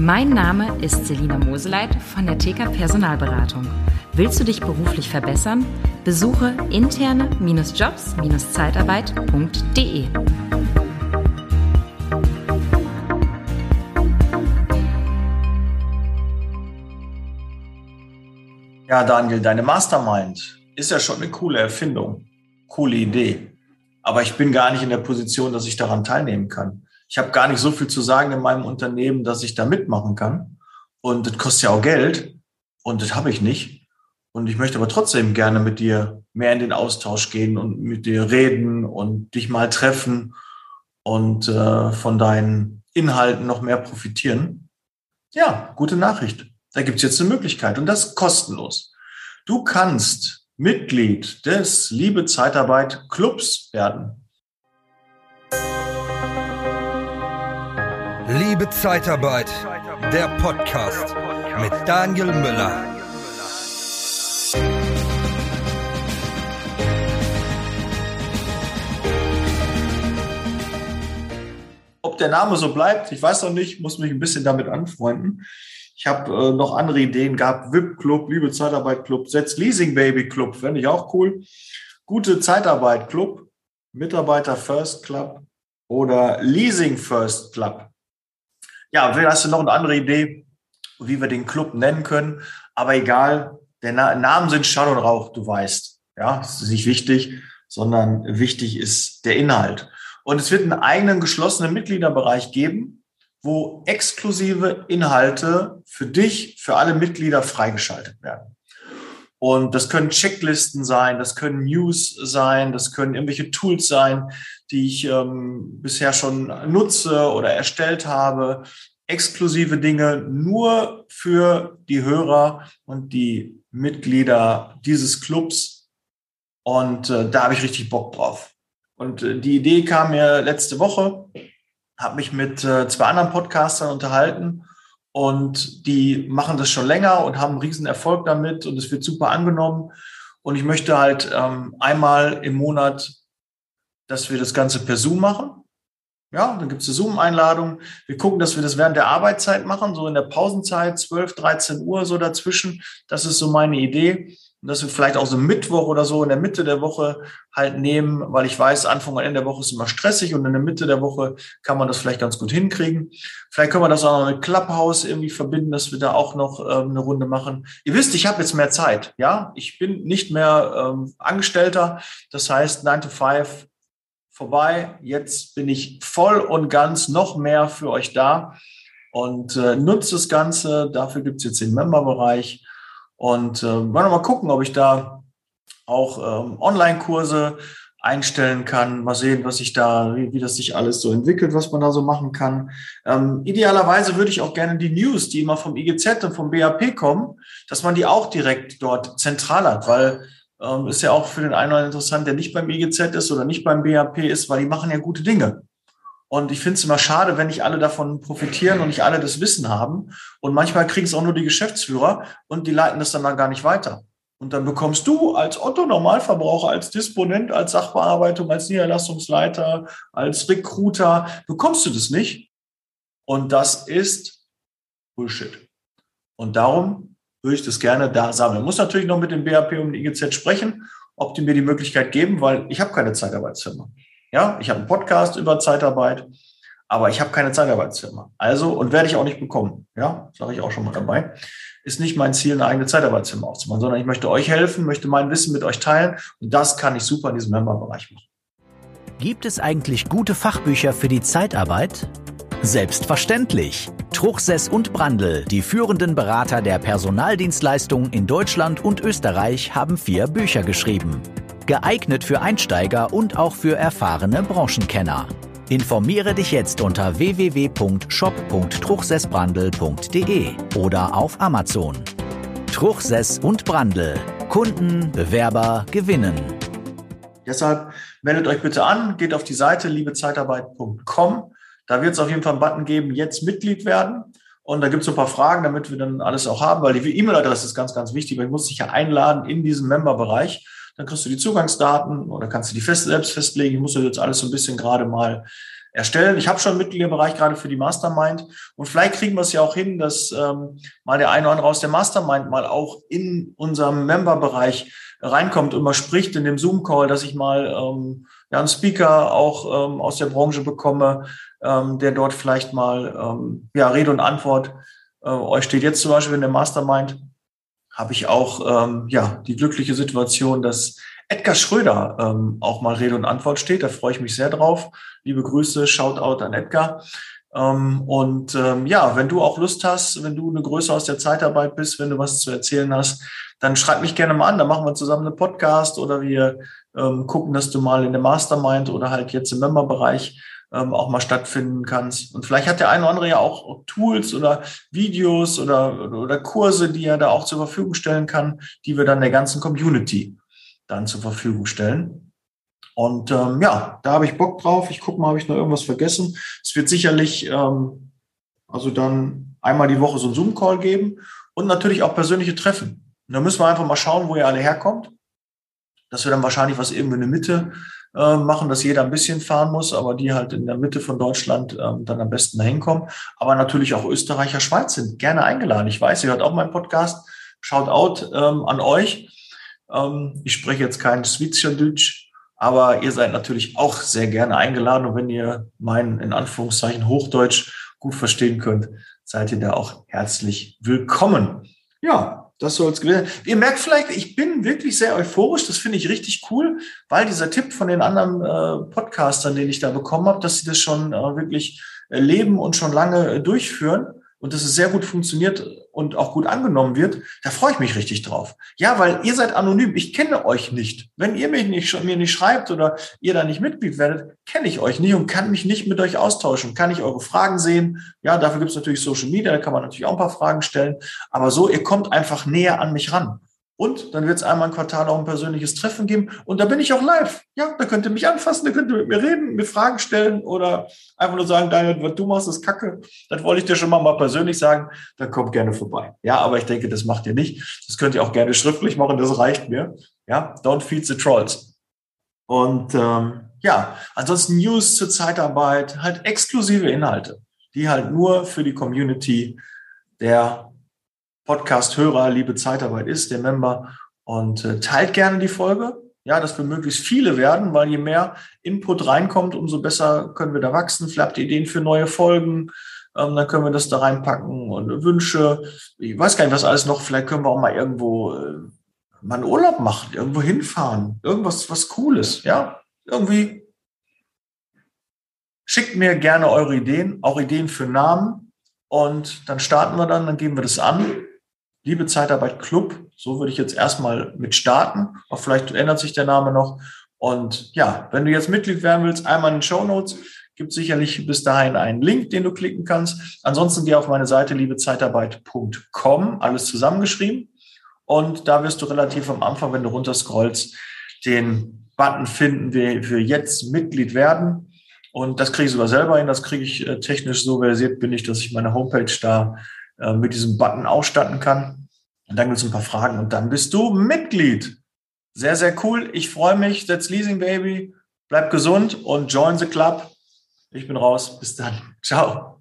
Mein Name ist Selina Moseleit von der TK Personalberatung. Willst du dich beruflich verbessern? Besuche interne-jobs-zeitarbeit.de. Ja, Daniel, deine Mastermind ist ja schon eine coole Erfindung, coole Idee. Aber ich bin gar nicht in der Position, dass ich daran teilnehmen kann. Ich habe gar nicht so viel zu sagen in meinem Unternehmen, dass ich da mitmachen kann. Und das kostet ja auch Geld. Und das habe ich nicht. Und ich möchte aber trotzdem gerne mit dir mehr in den Austausch gehen und mit dir reden und dich mal treffen und äh, von deinen Inhalten noch mehr profitieren. Ja, gute Nachricht. Da gibt es jetzt eine Möglichkeit und das kostenlos. Du kannst Mitglied des Liebe Zeitarbeit Clubs werden. Liebe Zeitarbeit, der Podcast mit Daniel Müller. Ob der Name so bleibt, ich weiß noch nicht, muss mich ein bisschen damit anfreunden. Ich habe äh, noch andere Ideen gehabt. VIP Club, Liebe Zeitarbeit Club, Setz Leasing Baby Club, fände ich auch cool. Gute Zeitarbeit Club, Mitarbeiter First Club oder Leasing First Club. Ja, hast du noch eine andere Idee, wie wir den Club nennen können. Aber egal, der Na Namen sind Schall und Rauch, du weißt. Ja, das ist nicht wichtig, sondern wichtig ist der Inhalt. Und es wird einen eigenen geschlossenen Mitgliederbereich geben, wo exklusive Inhalte für dich, für alle Mitglieder freigeschaltet werden. Und das können Checklisten sein, das können News sein, das können irgendwelche Tools sein, die ich ähm, bisher schon nutze oder erstellt habe. Exklusive Dinge nur für die Hörer und die Mitglieder dieses Clubs. Und äh, da habe ich richtig Bock drauf. Und äh, die Idee kam mir letzte Woche habe mich mit äh, zwei anderen Podcastern unterhalten und die machen das schon länger und haben einen riesen Erfolg damit und es wird super angenommen. Und ich möchte halt ähm, einmal im Monat, dass wir das Ganze per Zoom machen. Ja, dann gibt es eine Zoom-Einladung. Wir gucken, dass wir das während der Arbeitszeit machen, so in der Pausenzeit, 12, 13 Uhr so dazwischen. Das ist so meine Idee. Und dass wir vielleicht auch so Mittwoch oder so in der Mitte der Woche halt nehmen, weil ich weiß, Anfang und Ende der Woche ist immer stressig und in der Mitte der Woche kann man das vielleicht ganz gut hinkriegen. Vielleicht können wir das auch noch mit Clubhouse irgendwie verbinden, dass wir da auch noch ähm, eine Runde machen. Ihr wisst, ich habe jetzt mehr Zeit, ja. Ich bin nicht mehr ähm, Angestellter. Das heißt, 9 to 5 vorbei. Jetzt bin ich voll und ganz noch mehr für euch da und äh, nutze das Ganze. Dafür gibt es jetzt den Member-Bereich. Und äh, wollen wir mal gucken, ob ich da auch ähm, Online-Kurse einstellen kann. Mal sehen, was sich da, wie, wie das sich alles so entwickelt, was man da so machen kann. Ähm, idealerweise würde ich auch gerne die News, die immer vom IGZ und vom BAP kommen, dass man die auch direkt dort zentral hat, weil ähm, ist ja auch für den einen oder anderen interessant, der nicht beim IGZ ist oder nicht beim BAP ist, weil die machen ja gute Dinge. Und ich finde es immer schade, wenn nicht alle davon profitieren und nicht alle das Wissen haben. Und manchmal kriegen es auch nur die Geschäftsführer und die leiten das dann, dann gar nicht weiter. Und dann bekommst du als Otto-Normalverbraucher, als Disponent, als Sachbearbeitung, als Niederlassungsleiter, als Recruiter, bekommst du das nicht. Und das ist Bullshit. Und darum würde ich das gerne da sammeln. Ich muss natürlich noch mit dem BAP und dem IGZ sprechen, ob die mir die Möglichkeit geben, weil ich habe keine Zeitarbeitsfirma. Ja, ich habe einen Podcast über Zeitarbeit, aber ich habe keine Zeitarbeitsfirma. Also, und werde ich auch nicht bekommen. Ja, sage ich auch schon mal dabei. Ist nicht mein Ziel, eine eigene Zeitarbeitsfirma aufzubauen, sondern ich möchte euch helfen, möchte mein Wissen mit euch teilen und das kann ich super in diesem Memberbereich machen. Gibt es eigentlich gute Fachbücher für die Zeitarbeit? Selbstverständlich. Truchsess und Brandl, die führenden Berater der Personaldienstleistung in Deutschland und Österreich, haben vier Bücher geschrieben geeignet für Einsteiger und auch für erfahrene Branchenkenner. Informiere dich jetzt unter www.shop.truchsessbrandel.de oder auf Amazon. Truchsess und Brandel. Kunden, Bewerber gewinnen. Deshalb meldet euch bitte an, geht auf die Seite liebezeitarbeit.com. Da wird es auf jeden Fall einen Button geben, jetzt Mitglied werden. Und da gibt es ein paar Fragen, damit wir dann alles auch haben, weil die E-Mail-Adresse ist ganz, ganz wichtig, weil ich muss dich ja einladen in diesen Member-Bereich dann kriegst du die Zugangsdaten oder kannst du die fest, selbst festlegen. Ich muss das jetzt alles so ein bisschen gerade mal erstellen. Ich habe schon einen Mitgliederbereich gerade für die Mastermind und vielleicht kriegen wir es ja auch hin, dass ähm, mal der eine oder andere aus der Mastermind mal auch in unserem Memberbereich reinkommt und mal spricht in dem Zoom-Call, dass ich mal ähm, ja, einen Speaker auch ähm, aus der Branche bekomme, ähm, der dort vielleicht mal ähm, ja, Rede und Antwort äh, euch steht. Jetzt zum Beispiel in der Mastermind habe ich auch ähm, ja, die glückliche Situation, dass Edgar Schröder ähm, auch mal Rede und Antwort steht. Da freue ich mich sehr drauf. Liebe Grüße, Shoutout an Edgar. Ähm, und ähm, ja, wenn du auch Lust hast, wenn du eine Größe aus der Zeitarbeit bist, wenn du was zu erzählen hast, dann schreib mich gerne mal an. Dann machen wir zusammen einen Podcast oder wir ähm, gucken, dass du mal in der Mastermind oder halt jetzt im Memberbereich ähm, auch mal stattfinden kannst. Und vielleicht hat der eine oder andere ja auch Tools oder Videos oder, oder Kurse, die er da auch zur Verfügung stellen kann, die wir dann der ganzen Community dann zur Verfügung stellen. Und ähm, ja, da habe ich Bock drauf. Ich gucke mal, habe ich noch irgendwas vergessen. Es wird sicherlich ähm, also dann einmal die Woche so ein Zoom-Call geben und natürlich auch persönliche Treffen. Und da müssen wir einfach mal schauen, wo ihr alle herkommt. Dass wir dann wahrscheinlich was irgendwie in der Mitte äh, machen, dass jeder ein bisschen fahren muss, aber die halt in der Mitte von Deutschland ähm, dann am besten dahin kommen. Aber natürlich auch Österreicher, Schweiz sind gerne eingeladen. Ich weiß, ihr hört auch meinen Podcast. Shout out ähm, an euch. Ähm, ich spreche jetzt kein Schweizerdeutsch, aber ihr seid natürlich auch sehr gerne eingeladen. Und wenn ihr mein, in Anführungszeichen, Hochdeutsch gut verstehen könnt, seid ihr da auch herzlich willkommen. Ja, das soll es gewesen Ihr merkt vielleicht, ich bin wirklich sehr euphorisch. Das finde ich richtig cool, weil dieser Tipp von den anderen äh, Podcastern, den ich da bekommen habe, dass sie das schon äh, wirklich leben und schon lange äh, durchführen, und dass es sehr gut funktioniert und auch gut angenommen wird, da freue ich mich richtig drauf. Ja, weil ihr seid anonym. Ich kenne euch nicht. Wenn ihr mich nicht, mir nicht schreibt oder ihr da nicht Mitglied werdet, kenne ich euch nicht und kann mich nicht mit euch austauschen. Kann ich eure Fragen sehen? Ja, dafür gibt es natürlich Social Media, da kann man natürlich auch ein paar Fragen stellen. Aber so, ihr kommt einfach näher an mich ran. Und dann wird es einmal im Quartal auch ein persönliches Treffen geben. Und da bin ich auch live. Ja, da könnt ihr mich anfassen, da könnt ihr mit mir reden, mir Fragen stellen oder einfach nur sagen, Daniel, was du machst, ist kacke. Das wollte ich dir schon mal, mal persönlich sagen. Dann kommt gerne vorbei. Ja, aber ich denke, das macht ihr nicht. Das könnt ihr auch gerne schriftlich machen, das reicht mir. Ja, don't feed the trolls. Und ähm, ja, ansonsten News zur Zeitarbeit, halt exklusive Inhalte, die halt nur für die Community der Podcast-Hörer, liebe Zeitarbeit ist, der Member. Und äh, teilt gerne die Folge. Ja, dass wir möglichst viele werden, weil je mehr Input reinkommt, umso besser können wir da wachsen. Ihr Ideen für neue Folgen, ähm, dann können wir das da reinpacken und Wünsche. Ich weiß gar nicht, was alles noch. Vielleicht können wir auch mal irgendwo äh, mal einen Urlaub machen, irgendwo hinfahren, irgendwas, was Cooles. Ja, irgendwie. Schickt mir gerne eure Ideen, auch Ideen für Namen. Und dann starten wir dann, dann geben wir das an. Liebe Zeitarbeit Club, so würde ich jetzt erstmal mit starten. Auch vielleicht ändert sich der Name noch. Und ja, wenn du jetzt Mitglied werden willst, einmal in den Show Notes gibt sicherlich bis dahin einen Link, den du klicken kannst. Ansonsten geh auf meine Seite liebezeitarbeit.com, alles zusammengeschrieben. Und da wirst du relativ am Anfang, wenn du runterscrollst, den Button finden, wir, wir jetzt Mitglied werden. Und das kriege ich sogar selber hin. Das kriege ich äh, technisch so versiert bin ich, dass ich meine Homepage da äh, mit diesem Button ausstatten kann. Und dann gibt es ein paar Fragen und dann bist du Mitglied. Sehr, sehr cool. Ich freue mich. That's Leasing Baby. Bleib gesund und join the club. Ich bin raus. Bis dann. Ciao.